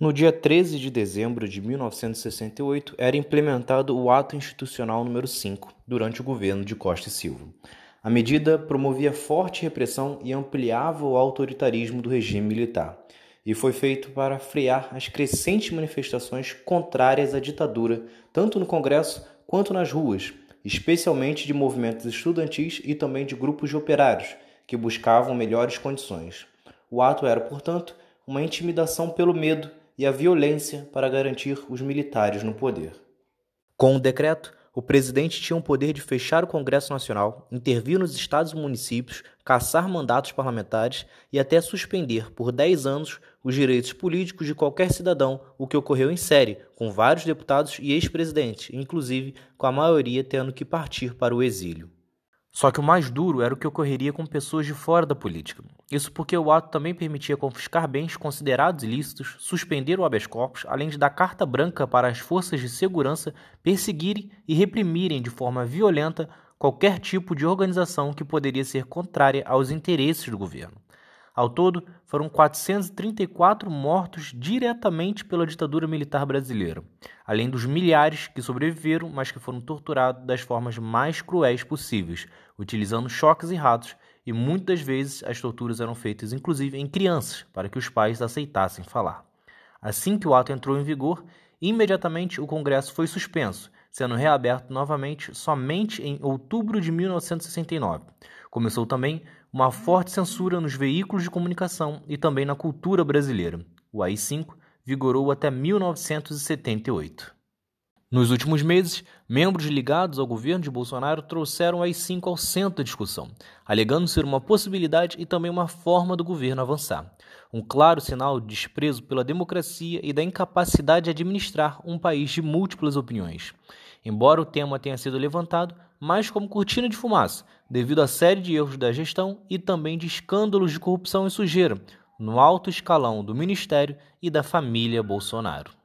No dia 13 de dezembro de 1968, era implementado o Ato Institucional número 5, durante o governo de Costa e Silva. A medida promovia forte repressão e ampliava o autoritarismo do regime militar, e foi feito para frear as crescentes manifestações contrárias à ditadura, tanto no Congresso quanto nas ruas, especialmente de movimentos estudantis e também de grupos de operários que buscavam melhores condições. O ato era, portanto, uma intimidação pelo medo e a violência para garantir os militares no poder. Com o decreto, o presidente tinha o poder de fechar o Congresso Nacional, intervir nos estados e municípios, caçar mandatos parlamentares e até suspender por 10 anos os direitos políticos de qualquer cidadão, o que ocorreu em série, com vários deputados e ex-presidentes, inclusive com a maioria tendo que partir para o exílio. Só que o mais duro era o que ocorreria com pessoas de fora da política. Isso porque o ato também permitia confiscar bens considerados ilícitos, suspender o habeas corpus, além de dar carta branca para as forças de segurança perseguirem e reprimirem de forma violenta qualquer tipo de organização que poderia ser contrária aos interesses do governo. Ao todo, foram 434 mortos diretamente pela ditadura militar brasileira, além dos milhares que sobreviveram, mas que foram torturados das formas mais cruéis possíveis, utilizando choques e ratos, e muitas vezes as torturas eram feitas inclusive em crianças, para que os pais aceitassem falar. Assim que o ato entrou em vigor, imediatamente o Congresso foi suspenso, sendo reaberto novamente somente em outubro de 1969. Começou também uma forte censura nos veículos de comunicação e também na cultura brasileira. O AI-5 vigorou até 1978. Nos últimos meses, membros ligados ao governo de Bolsonaro trouxeram o AI-5 ao centro da discussão, alegando ser uma possibilidade e também uma forma do governo avançar. Um claro sinal de desprezo pela democracia e da incapacidade de administrar um país de múltiplas opiniões. Embora o tema tenha sido levantado, mais como cortina de fumaça, devido à série de erros da gestão e também de escândalos de corrupção e sujeira no alto escalão do ministério e da família Bolsonaro.